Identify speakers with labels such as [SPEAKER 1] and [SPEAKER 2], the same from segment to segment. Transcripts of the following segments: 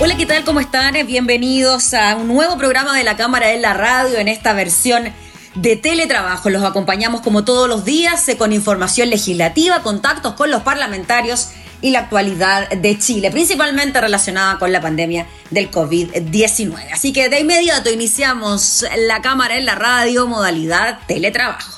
[SPEAKER 1] Hola, ¿qué tal? ¿Cómo están? Bienvenidos a un nuevo programa de la Cámara en la Radio en esta versión de teletrabajo. Los acompañamos como todos los días eh, con información legislativa, contactos con los parlamentarios y la actualidad de Chile, principalmente relacionada con la pandemia del COVID-19. Así que de inmediato iniciamos la Cámara en la Radio, modalidad teletrabajo.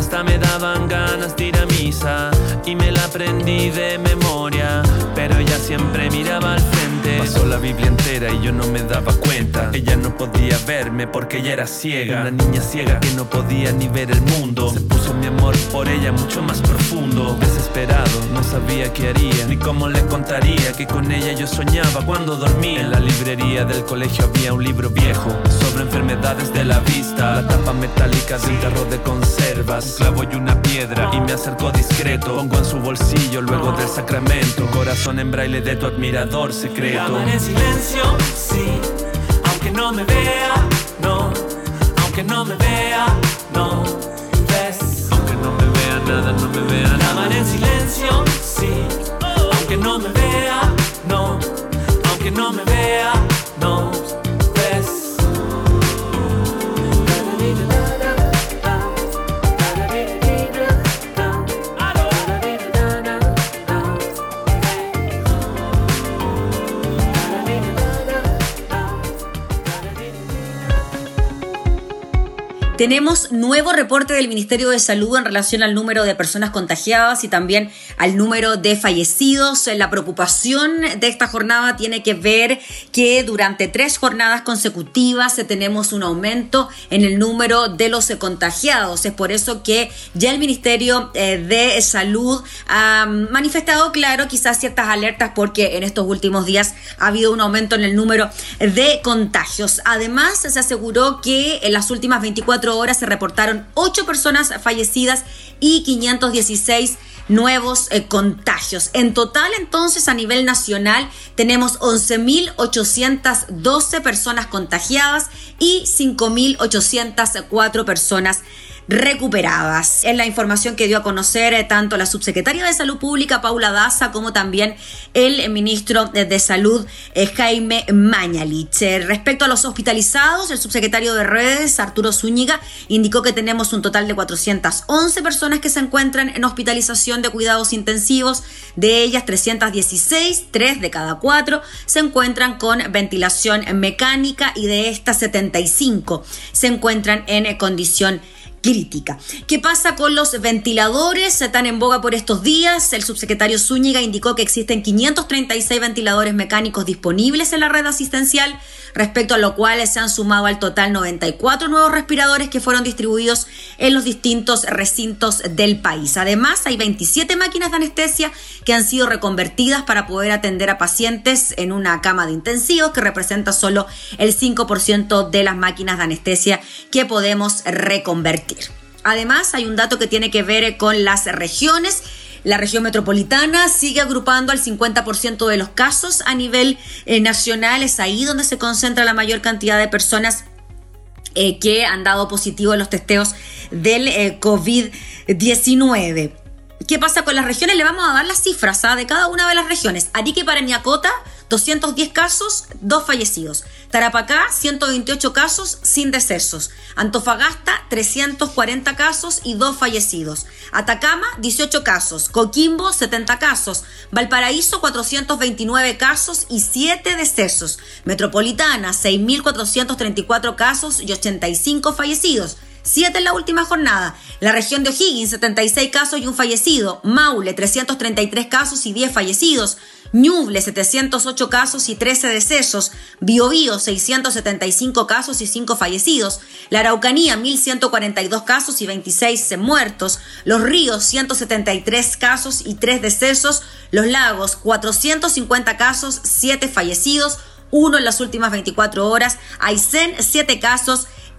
[SPEAKER 2] hasta me daban ganas de misa y me la aprendí de memoria, pero ella siempre miraba al frente. Pasó la Biblia entera y yo no me daba cuenta. Ella no podía verme porque ella era ciega, una niña ciega que no podía ni ver el mundo. Se puso mi amor por ella mucho más profundo. Desesperado, no sabía qué haría ni cómo le contaría que con ella yo soñaba cuando dormía. En la librería del colegio había un libro viejo sobre enfermedades de la vista, la tapa metálica de un tarro de conservas un clavo y una piedra y me acerco discreto. Pongo en su bolsillo luego del sacramento. Corazón en braille de tu admirador secreto.
[SPEAKER 3] En silencio, sí, aunque no me vea, no, aunque no me vea, no, ves.
[SPEAKER 2] Aunque no me vea nada, no me vea nada.
[SPEAKER 3] en silencio, sí, aunque no me vea, no, aunque no me vea, no.
[SPEAKER 1] Tenemos nuevo reporte del Ministerio de Salud en relación al número de personas contagiadas y también al número de fallecidos. La preocupación de esta jornada tiene que ver que durante tres jornadas consecutivas tenemos un aumento en el número de los contagiados. Es por eso que ya el Ministerio eh, de Salud ha manifestado, claro, quizás ciertas alertas porque en estos últimos días ha habido un aumento en el número de contagios. Además, se aseguró que en las últimas 24 horas se reportaron 8 personas fallecidas y 516 nuevos eh, contagios. En total, entonces, a nivel nacional, tenemos 11.812 personas contagiadas y 5.804 personas recuperadas. Es la información que dio a conocer eh, tanto la subsecretaria de Salud Pública, Paula Daza, como también el ministro de Salud, eh, Jaime Mañalich. Eh, respecto a los hospitalizados, el subsecretario de Redes, Arturo Zúñiga, indicó que tenemos un total de 411 personas que se encuentran en hospitalización de cuidados intensivos. De ellas, 316, 3 de cada 4, se encuentran con ventilación mecánica y de estas 75 se encuentran en condición crítica. ¿Qué pasa con los ventiladores? Están en boga por estos días. El subsecretario Zúñiga indicó que existen 536 ventiladores mecánicos disponibles en la red asistencial, respecto a lo cual se han sumado al total 94 nuevos respiradores que fueron distribuidos en los distintos recintos del país. Además, hay 27 máquinas de anestesia que han sido reconvertidas para poder atender a pacientes en una cama de intensivos, que representa solo el 5% de las máquinas de anestesia que podemos reconvertir. Además, hay un dato que tiene que ver con las regiones. La región metropolitana sigue agrupando al 50% de los casos a nivel eh, nacional. Es ahí donde se concentra la mayor cantidad de personas eh, que han dado positivo en los testeos del eh, COVID-19. ¿Qué pasa con las regiones? Le vamos a dar las cifras ¿ah? de cada una de las regiones. Arique para Niacota, 210 casos, 2 fallecidos. Tarapacá, 128 casos, sin decesos. Antofagasta, 340 casos y 2 fallecidos. Atacama, 18 casos. Coquimbo, 70 casos. Valparaíso, 429 casos y 7 decesos. Metropolitana, 6.434 casos y 85 fallecidos. 7 en la última jornada. La región de O'Higgins, 76 casos y un fallecido. Maule, 333 casos y 10 fallecidos. Ñuble, 708 casos y 13 decesos. Biobío, 675 casos y 5 fallecidos. La Araucanía, 1142 casos y 26 muertos. Los Ríos, 173 casos y 3 decesos. Los Lagos, 450 casos, 7 fallecidos. Uno en las últimas 24 horas. Aysén, 7 casos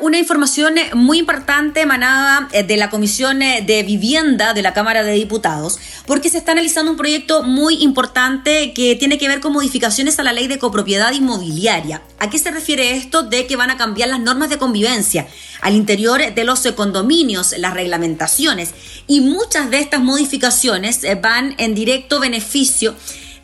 [SPEAKER 1] una información muy importante emanada eh, de la Comisión eh, de Vivienda de la Cámara de Diputados, porque se está analizando un proyecto muy importante que tiene que ver con modificaciones a la ley de copropiedad inmobiliaria. ¿A qué se refiere esto? De que van a cambiar las normas de convivencia al interior de los condominios, las reglamentaciones, y muchas de estas modificaciones van en directo beneficio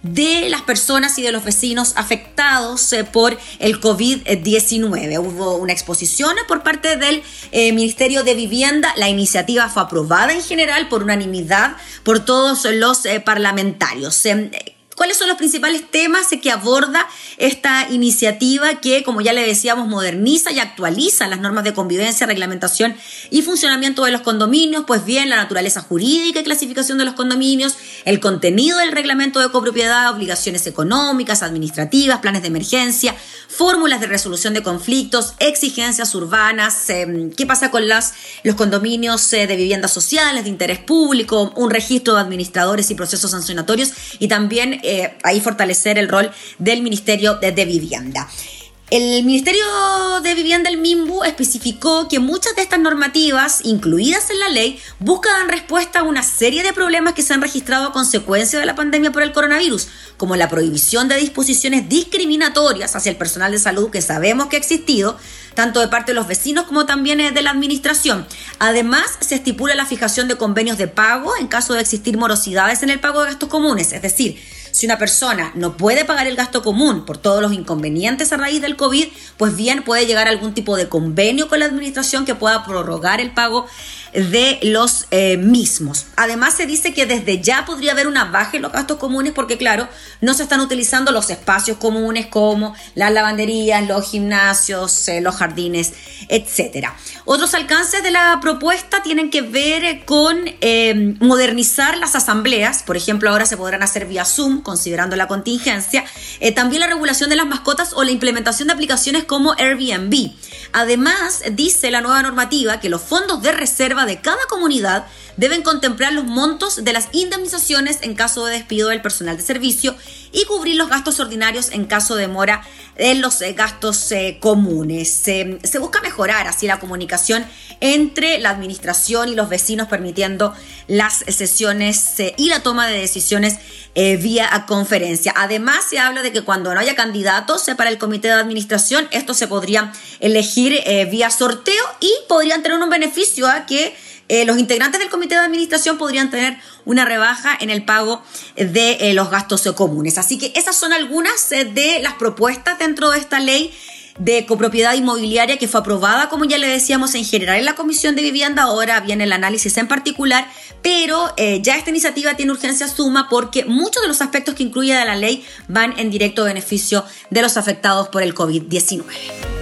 [SPEAKER 1] de las personas y de los vecinos afectados eh, por el COVID-19. Hubo una exposición por parte del eh, Ministerio de Vivienda. La iniciativa fue aprobada en general por unanimidad por todos los eh, parlamentarios. Em, ¿Cuáles son los principales temas que aborda esta iniciativa que, como ya le decíamos, moderniza y actualiza las normas de convivencia, reglamentación y funcionamiento de los condominios? Pues bien, la naturaleza jurídica y clasificación de los condominios, el contenido del reglamento de copropiedad, obligaciones económicas, administrativas, planes de emergencia, fórmulas de resolución de conflictos, exigencias urbanas, em, qué pasa con las, los condominios eh, de viviendas sociales, de interés público, un registro de administradores y procesos sancionatorios y también eh, ahí fortalecer el rol del Ministerio de, Vivienda. El Ministerio de Vivienda, el MIMBU, especificó que muchas de estas normativas, incluidas en la ley, buscan respuesta a una serie de problemas que se han registrado a consecuencia de la pandemia por el coronavirus, como la prohibición de disposiciones discriminatorias hacia el personal de salud que sabemos que ha existido, tanto de parte de los vecinos como también de la administración. Además, se estipula la fijación de convenios de pago en caso de existir morosidades en el pago de gastos comunes, es decir, si una persona no puede pagar el gasto común por todos los inconvenientes a raíz del COVID, pues bien puede llegar a algún tipo de convenio con la administración que pueda prorrogar el pago de los eh, mismos. Además, se dice que desde ya podría haber una baja en los gastos comunes porque, claro, no se están utilizando los espacios comunes como las lavanderías, los gimnasios, eh, los jardines, etc. Otros alcances de la propuesta tienen que ver con eh, modernizar las asambleas. Por ejemplo, ahora se podrán hacer vía Zoom, considerando la contingencia. también la regulación de las mascotas o la implementación de aplicaciones como Airbnb. Además, dice la nueva normativa que los fondos de reserva de cada comunidad deben contemplar los montos de las indemnizaciones en caso de despido del personal de servicio y cubrir los gastos ordinarios en caso de demora en los eh, gastos eh, comunes. se busca mejorar así la comunicación entre la administración y los vecinos, permitiendo las sesiones eh, y la toma de decisiones vía conferencia. Además, se habla de que cuando no haya candidatos para el comité de administración, esto se podría elegir vía sorteo y podrían tener un beneficio a que eh, los integrantes del comité de administración podrían tener una rebaja en el pago de eh, los gastos comunes. Así que esas son algunas eh, de las propuestas dentro de esta ley de copropiedad inmobiliaria que fue aprobada, como ya le decíamos, en general en la Comisión de Vivienda. Ahora viene el análisis en particular, pero ya esta iniciativa tiene urgencia suma porque muchos de los aspectos que incluye de la ley van en directo beneficio de los afectados por el COVID-19.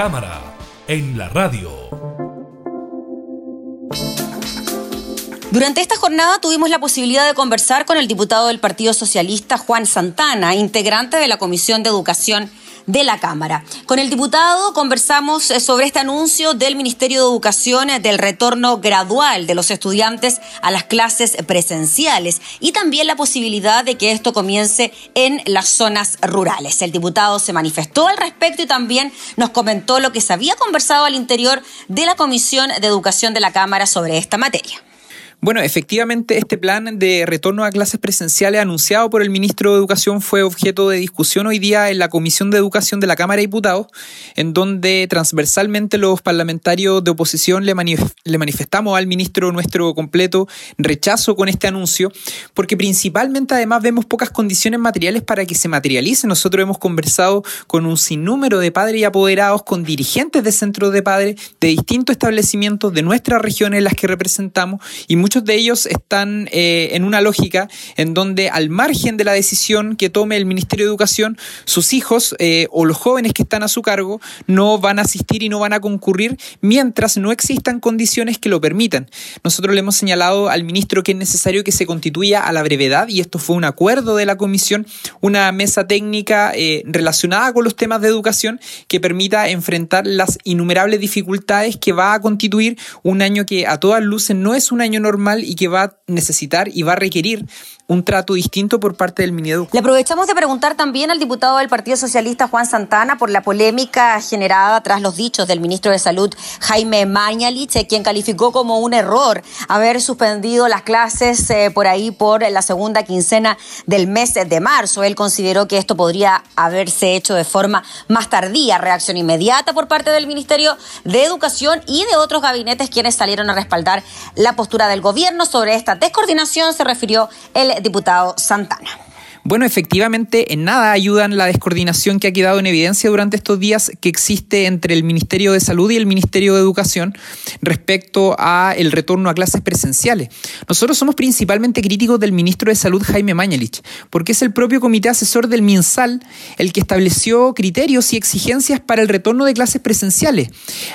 [SPEAKER 3] Cámara en la radio.
[SPEAKER 1] Durante esta jornada tuvimos la posibilidad de conversar con el diputado del Partido Socialista, Juan Santana, integrante de la Comisión de Educación de la Cámara. Con el diputado conversamos eh, sobre este anuncio del Ministerio de Educación eh, del retorno gradual de los estudiantes a las clases presenciales y también la posibilidad de que esto comience en las zonas rurales. El diputado se manifestó al respecto y también nos comentó lo que se había conversado al interior de la Comisión de Educación de la Cámara sobre esta materia.
[SPEAKER 4] Bueno, efectivamente, este plan de retorno a clases presenciales anunciado por el ministro de Educación fue objeto de discusión hoy día en la Comisión de Educación de la Cámara de Diputados, en donde transversalmente los parlamentarios de oposición le, manifestamos al ministro nuestro completo rechazo con este anuncio, porque principalmente además vemos pocas condiciones materiales para que se materialice. Nosotros hemos conversado con un sinnúmero de padres y apoderados, con dirigentes de centros de padres de distintos establecimientos de nuestras regiones las que representamos y de ellos están eh, en una lógica en donde al margen de la decisión que tome el Ministerio de Educación, sus hijos eh, o los jóvenes que están a su cargo no van a asistir y no van a concurrir mientras no existan condiciones que lo permitan. Nosotros le hemos señalado al ministro que es necesario que se constituya a la brevedad y esto fue un acuerdo de la comisión, una mesa técnica eh, relacionada con los temas de educación que permita enfrentar las innumerables dificultades que va a constituir un año que a todas luces no es un año normal y que va a necesitar y va a requerir un trato distinto por parte del Minedu.
[SPEAKER 1] Le aprovechamos de preguntar también al diputado del Partido Socialista, Juan Santana, por la polémica generada tras los dichos del ministro de Salud, Jaime Mañalich, eh, quien calificó como un error haber suspendido las clases eh, por ahí por la segunda quincena del mes de marzo. Él consideró que esto podría haberse hecho de forma más tardía, reacción inmediata por parte del Ministerio de Educación y de otros gabinetes quienes salieron a respaldar la postura del gobierno sobre esta descoordinación, se refirió el diputado Santana.
[SPEAKER 4] Bueno, efectivamente, en nada ayudan la descoordinación que ha quedado en evidencia durante estos días que existe entre el Ministerio de Salud y el Ministerio de Educación respecto a el retorno a clases presenciales. Nosotros somos principalmente críticos del ministro de Salud Jaime Mañalich, porque es el propio comité asesor del MinSal el que estableció criterios y exigencias para el retorno de clases presenciales.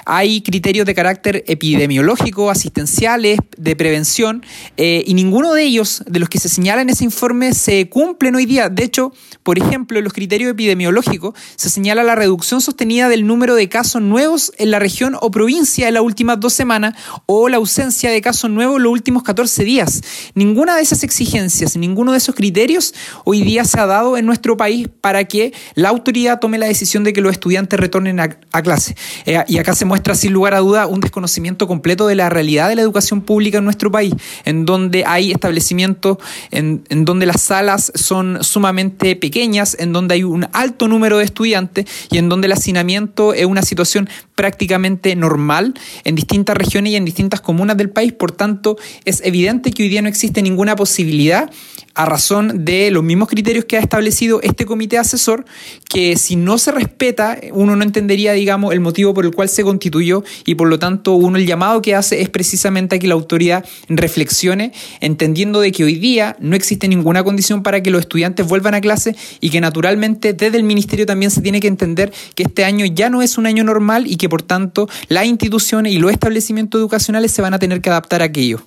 [SPEAKER 4] Hay criterios de carácter epidemiológico, asistenciales, de prevención, eh, y ninguno de ellos, de los que se señala en ese informe, se cumplen hoy día. De hecho, por ejemplo, en los criterios epidemiológicos se señala la reducción sostenida del número de casos nuevos en la región o provincia en las últimas dos semanas o la ausencia de casos nuevos en los últimos 14 días. Ninguna de esas exigencias, ninguno de esos criterios hoy día se ha dado en nuestro país para que la autoridad tome la decisión de que los estudiantes retornen a, clase. Eh, y acá se muestra sin lugar a duda un desconocimiento completo de la realidad de la educación pública en nuestro país, en donde hay establecimientos en, en donde las salas son sumamente pequeñas, en donde hay un alto número de estudiantes y en donde el hacinamiento es una situación prácticamente normal en distintas regiones y en distintas comunas del país. Por tanto, es evidente que hoy día no existe ninguna posibilidad a razón de los mismos criterios que ha establecido este comité asesor, que si no se respeta, uno no entendería, digamos, el motivo por el cual se constituyó y por lo tanto uno el llamado que hace es precisamente a que la autoridad reflexione, entendiendo de que hoy día no existe ninguna condición para que los estudiantes vuelvan a clase y que naturalmente desde el ministerio también se tiene que entender que este año ya no es un año normal y que por tanto las instituciones y los establecimientos educacionales se van a tener que adaptar a aquello.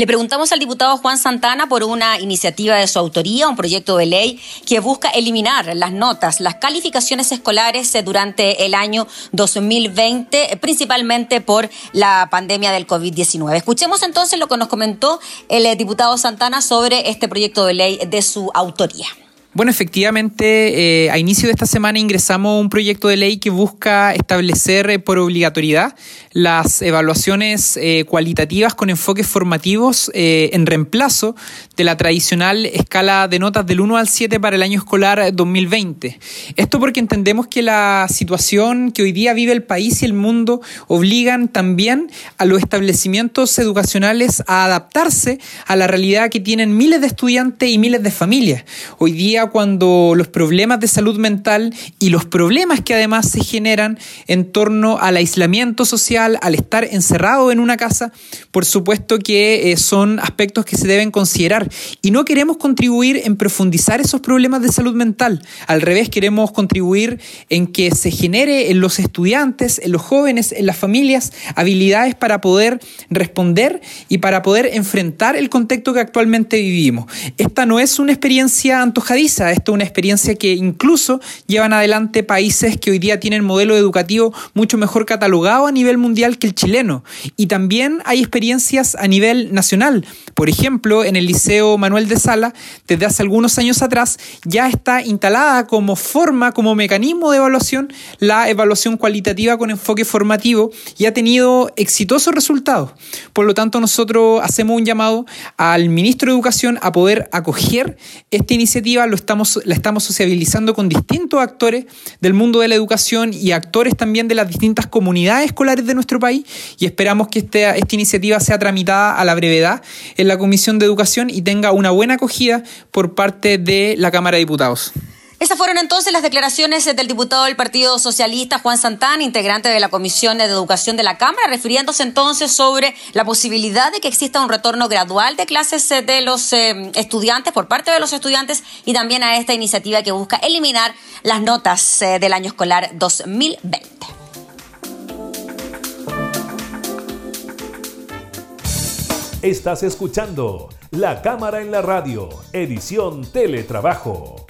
[SPEAKER 1] Le preguntamos al diputado Juan Santana por una iniciativa de su autoría, un proyecto de ley que busca eliminar las notas, las calificaciones escolares eh, durante el año 2020, principalmente por la pandemia del COVID-19. Escuchemos entonces lo que nos comentó el eh, diputado Santana sobre este proyecto de ley de su autoría.
[SPEAKER 4] Bueno, efectivamente, eh, a inicio de esta semana ingresamos un proyecto de ley que busca establecer eh, por obligatoriedad las evaluaciones eh, cualitativas con enfoques formativos en reemplazo de la tradicional escala de notas del 1 al 7 para el año escolar 2020. Esto porque entendemos que la situación que hoy día vive el país y el mundo obligan también a los establecimientos educacionales a adaptarse a la realidad que tienen miles de estudiantes y miles de familias. Hoy día cuando los problemas de salud mental y los problemas que además se generan en torno al aislamiento social, al estar encerrado en una casa, por supuesto que eh, son aspectos que se deben considerar. Y no queremos contribuir en profundizar esos problemas de salud mental. Al revés, queremos contribuir en que se genere en los estudiantes, en los jóvenes, en las familias, habilidades para poder responder y para poder enfrentar el contexto que actualmente vivimos. Esta no es una experiencia antojadiza, esto es una experiencia que incluso llevan adelante países que hoy día tienen modelo educativo mucho mejor catalogado a nivel mundial que el chileno. Y también hay experiencias a nivel nacional. Por ejemplo, en el Liceo Manuel de Sala, desde hace algunos años atrás, ya está instalada como forma, como mecanismo de evaluación, la evaluación cualitativa con enfoque formativo y ha tenido exitosos resultados. Por lo tanto, nosotros hacemos un llamado al ministro de Educación a poder acoger esta iniciativa, lo estamos, la estamos sociabilizando con distintos actores del mundo de la educación y actores también de las distintas comunidades escolares de nuestro país y esperamos que esta, esta iniciativa sea tramitada a la brevedad en la Comisión de Educación y tenga una buena acogida por parte de la Cámara de Diputados.
[SPEAKER 1] Esas fueron entonces las declaraciones del diputado del Partido Socialista, Juan Santana, integrante de la Comisión de Educación de la Cámara, refiriéndose entonces sobre la posibilidad de que exista un retorno gradual de clases de los eh, estudiantes, por parte de los estudiantes, y también a esta iniciativa que busca eliminar las notas eh, del año escolar 2020.
[SPEAKER 3] Estás escuchando La Cámara en la Radio, edición Teletrabajo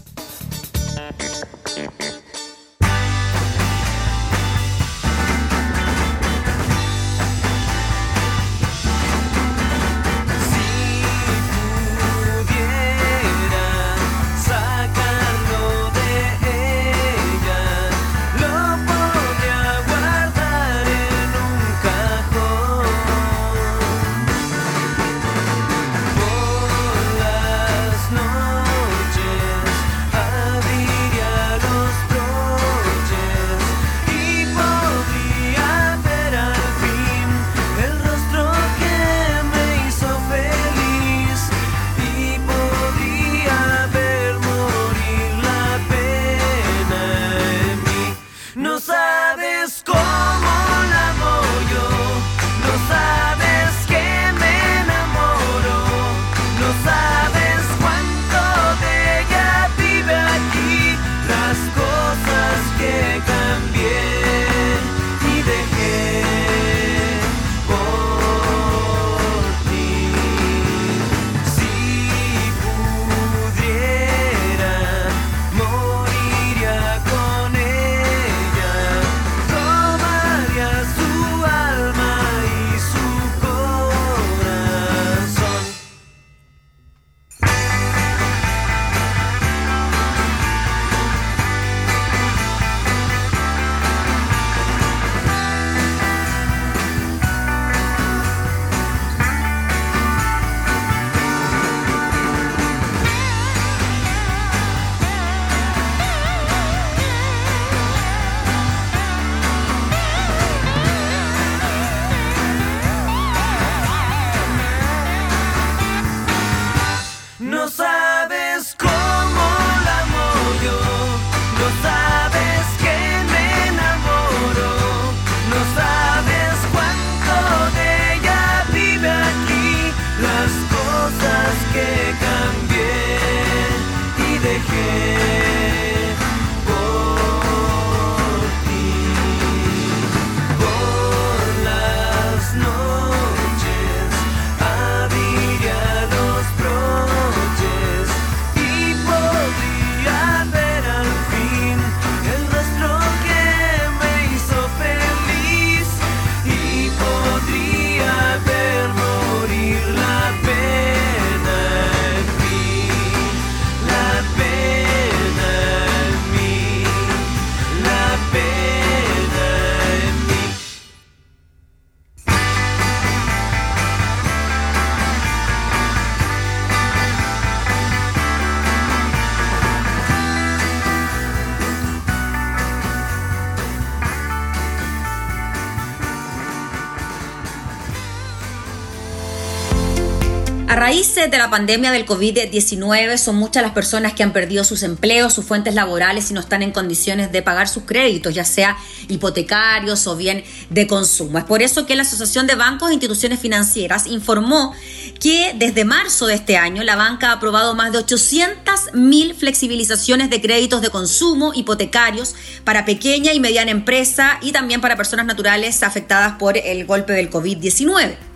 [SPEAKER 1] De la pandemia del COVID-19 son muchas las personas que han perdido sus empleos, sus fuentes laborales y no están en condiciones de pagar sus créditos, ya sea hipotecarios o bien de consumo. Es por eso que la Asociación de Bancos e Instituciones Financieras informó que desde marzo de este año la banca ha aprobado más de 800 mil flexibilizaciones de créditos de consumo hipotecarios para pequeña y mediana empresa y también para personas naturales afectadas por el golpe del COVID-19.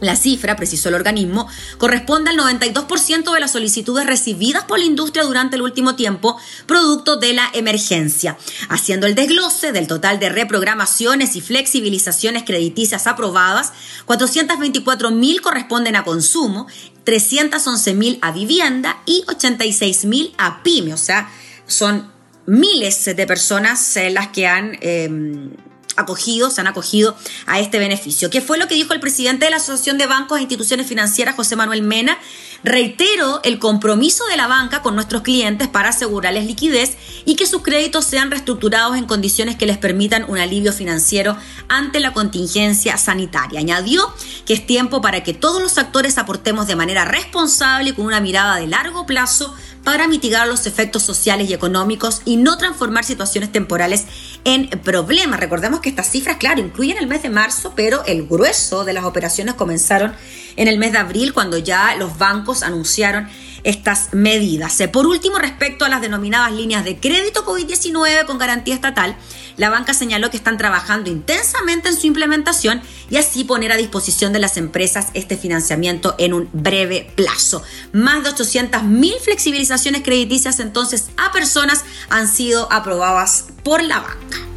[SPEAKER 1] La cifra, precisó el organismo, corresponde al 92% de las solicitudes recibidas por la industria durante el último tiempo, producto de la emergencia. Haciendo el desglose del total de reprogramaciones y flexibilizaciones crediticias aprobadas, 424.000 corresponden a consumo, 311.000 a vivienda y 86.000 a pyme. O sea, son miles de personas eh, las que han... Em, acogidos, se han acogido a este beneficio. ¿Qué fue lo que dijo el presidente de la Asociación de Bancos e Instituciones Financieras, José Manuel Mena? Reitero el compromiso de la banca con nuestros clientes para asegurarles liquidez y que sus créditos sean reestructurados en condiciones que les permitan un alivio financiero ante la contingencia sanitaria. Añadió que es tiempo para que todos los actores aportemos de manera responsable y con una mirada de largo plazo para mitigar los efectos sociales y económicos y no transformar situaciones temporales en problemas. Recordemos que estas cifras, claro, incluyen el mes de marzo, pero el grueso de las operaciones comenzaron en el mes de abril cuando ya los bancos anunciaron estas medidas. Por último, respecto a las denominadas líneas de crédito COVID-19 con garantía estatal, la banca señaló que están trabajando intensamente en su implementación y así poner a disposición de las empresas este financiamiento en un breve plazo. Más de 800.000 flexibilizaciones crediticias entonces a personas han sido aprobadas por la banca.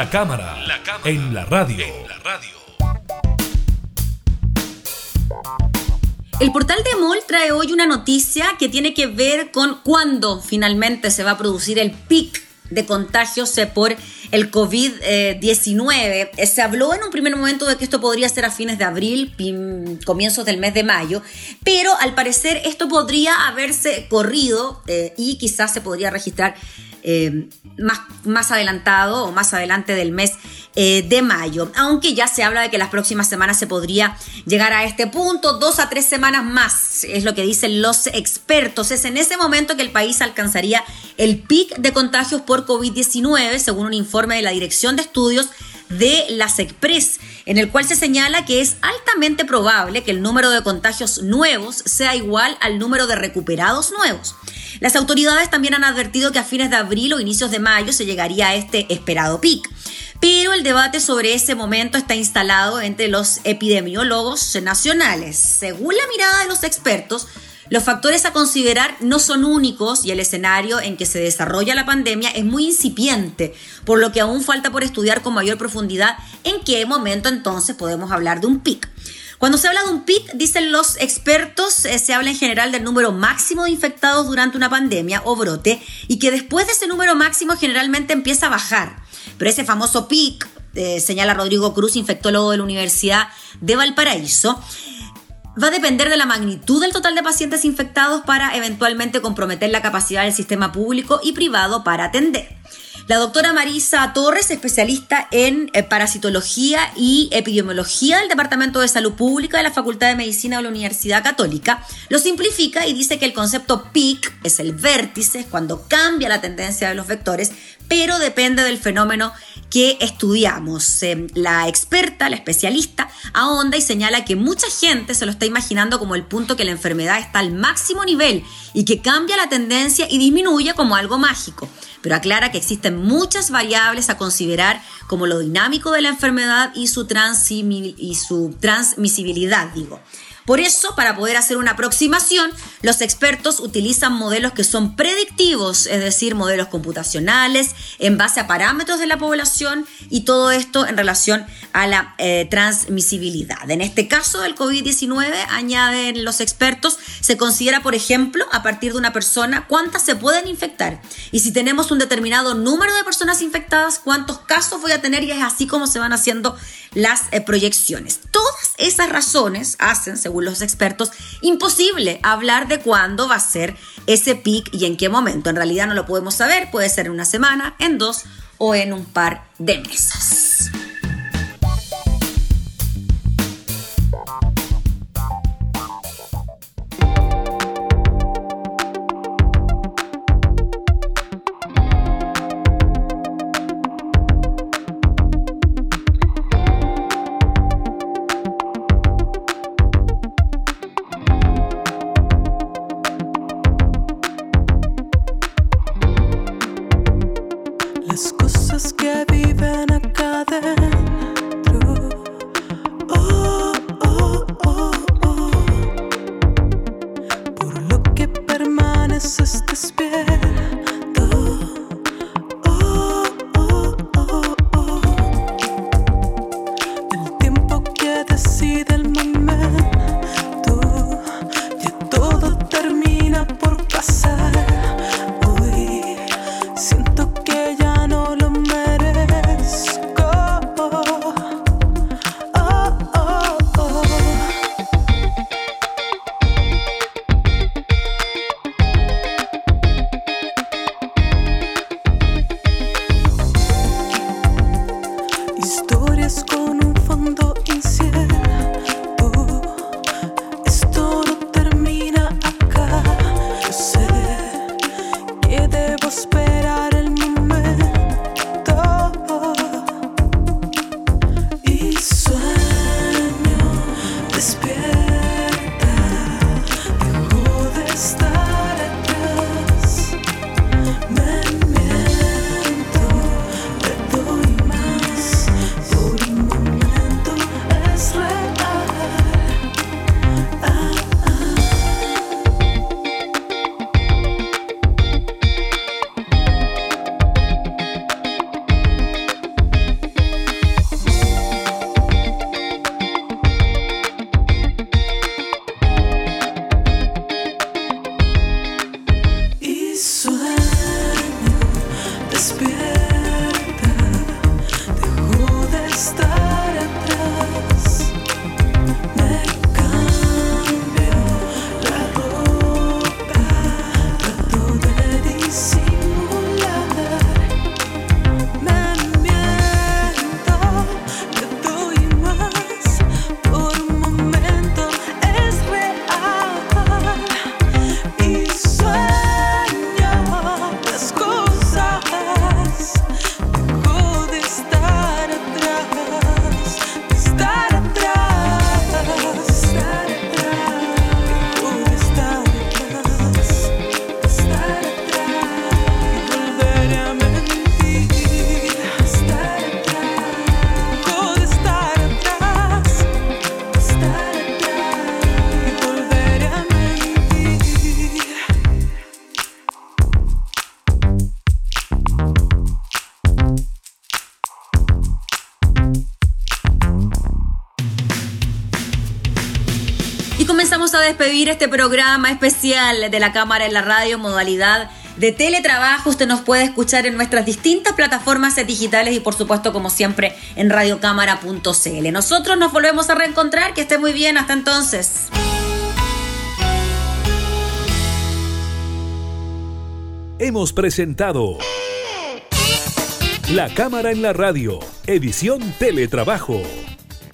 [SPEAKER 5] La
[SPEAKER 3] cámara, en la radio.
[SPEAKER 1] El portal de MOL trae hoy una noticia que tiene que ver con cuándo finalmente se va a producir el pic de contagios eh, por el COVID-19. Eh, se habló en un primer momento de que esto podría ser a fines de abril, comienzos del mes de mayo, pero al parecer esto podría haberse corrido eh, y quizás se podría registrar más, más adelantado o más adelante del mes eh, de mayo, aunque ya se habla de que las próximas semanas se podría llegar a este punto, dos a tres semanas más, es lo que dicen los expertos. Es en ese momento que el país alcanzaría el pic de contagios por COVID-19, según un informe de la Dirección de Estudios de la SECPRES, en el cual se señala que es altamente probable que el número de contagios nuevos sea igual al número de recuperados nuevos. Las autoridades también han advertido que a fines de abril o inicios de mayo se llegaría a este esperado pic pero el debate sobre ese momento está instalado entre los epidemiólogos nacionales. Según la mirada de los expertos, los factores a considerar no son únicos y el escenario en que se desarrolla la pandemia es muy incipiente, por lo que aún falta por estudiar con mayor profundidad en qué momento entonces podemos hablar de un pic. Cuando se habla de un pic, dicen los expertos, eh, se habla en general del número máximo de infectados durante una pandemia o brote y que después de ese número máximo generalmente empieza a bajar. Pero ese famoso pic, eh, señala Rodrigo Cruz, infectólogo de la Universidad de Valparaíso, va a depender de la magnitud del total de pacientes infectados para eventualmente comprometer la capacidad del sistema público y privado para atender. La doctora Marisa Torres, especialista en eh, parasitología y epidemiología del Departamento de Salud Pública de la Facultad de Medicina de la Universidad Católica, lo simplifica y dice que el concepto peak es el vértice, cuando cambia la tendencia de los vectores, pero depende del fenómeno que estudiamos. Eh, la experta, la especialista, ahonda y señala que mucha gente se lo está imaginando como el punto que la enfermedad está al máximo nivel y que cambia la tendencia y disminuye como algo mágico pero aclara que existen muchas variables a considerar como lo dinámico de la enfermedad y su, y su transmisibilidad, digo. Por eso, para poder hacer una aproximación, los expertos utilizan modelos que son predictivos, es decir, modelos computacionales en base a parámetros de la población y todo esto en relación a la eh, transmisibilidad. En este caso del COVID-19, añaden los expertos, se considera, por ejemplo, a partir de una persona cuántas se pueden infectar. Y si tenemos un determinado número de personas infectadas, cuántos casos voy a tener y es así como se van haciendo las eh, proyecciones. Todas esas razones hacen, según los expertos, imposible hablar de cuándo va a ser ese pic y en qué momento. En realidad no lo podemos saber, puede ser en una semana, en dos o en un par de meses.
[SPEAKER 6] Las cosas que viven acá
[SPEAKER 1] de despedir este programa especial de la Cámara en la Radio, modalidad de teletrabajo. Usted nos puede escuchar en nuestras distintas plataformas digitales y por supuesto, como siempre, en radiocámara.cl. Nosotros nos volvemos a reencontrar. Que esté muy bien. Hasta entonces.
[SPEAKER 7] Hemos presentado La Cámara en la Radio, edición Teletrabajo.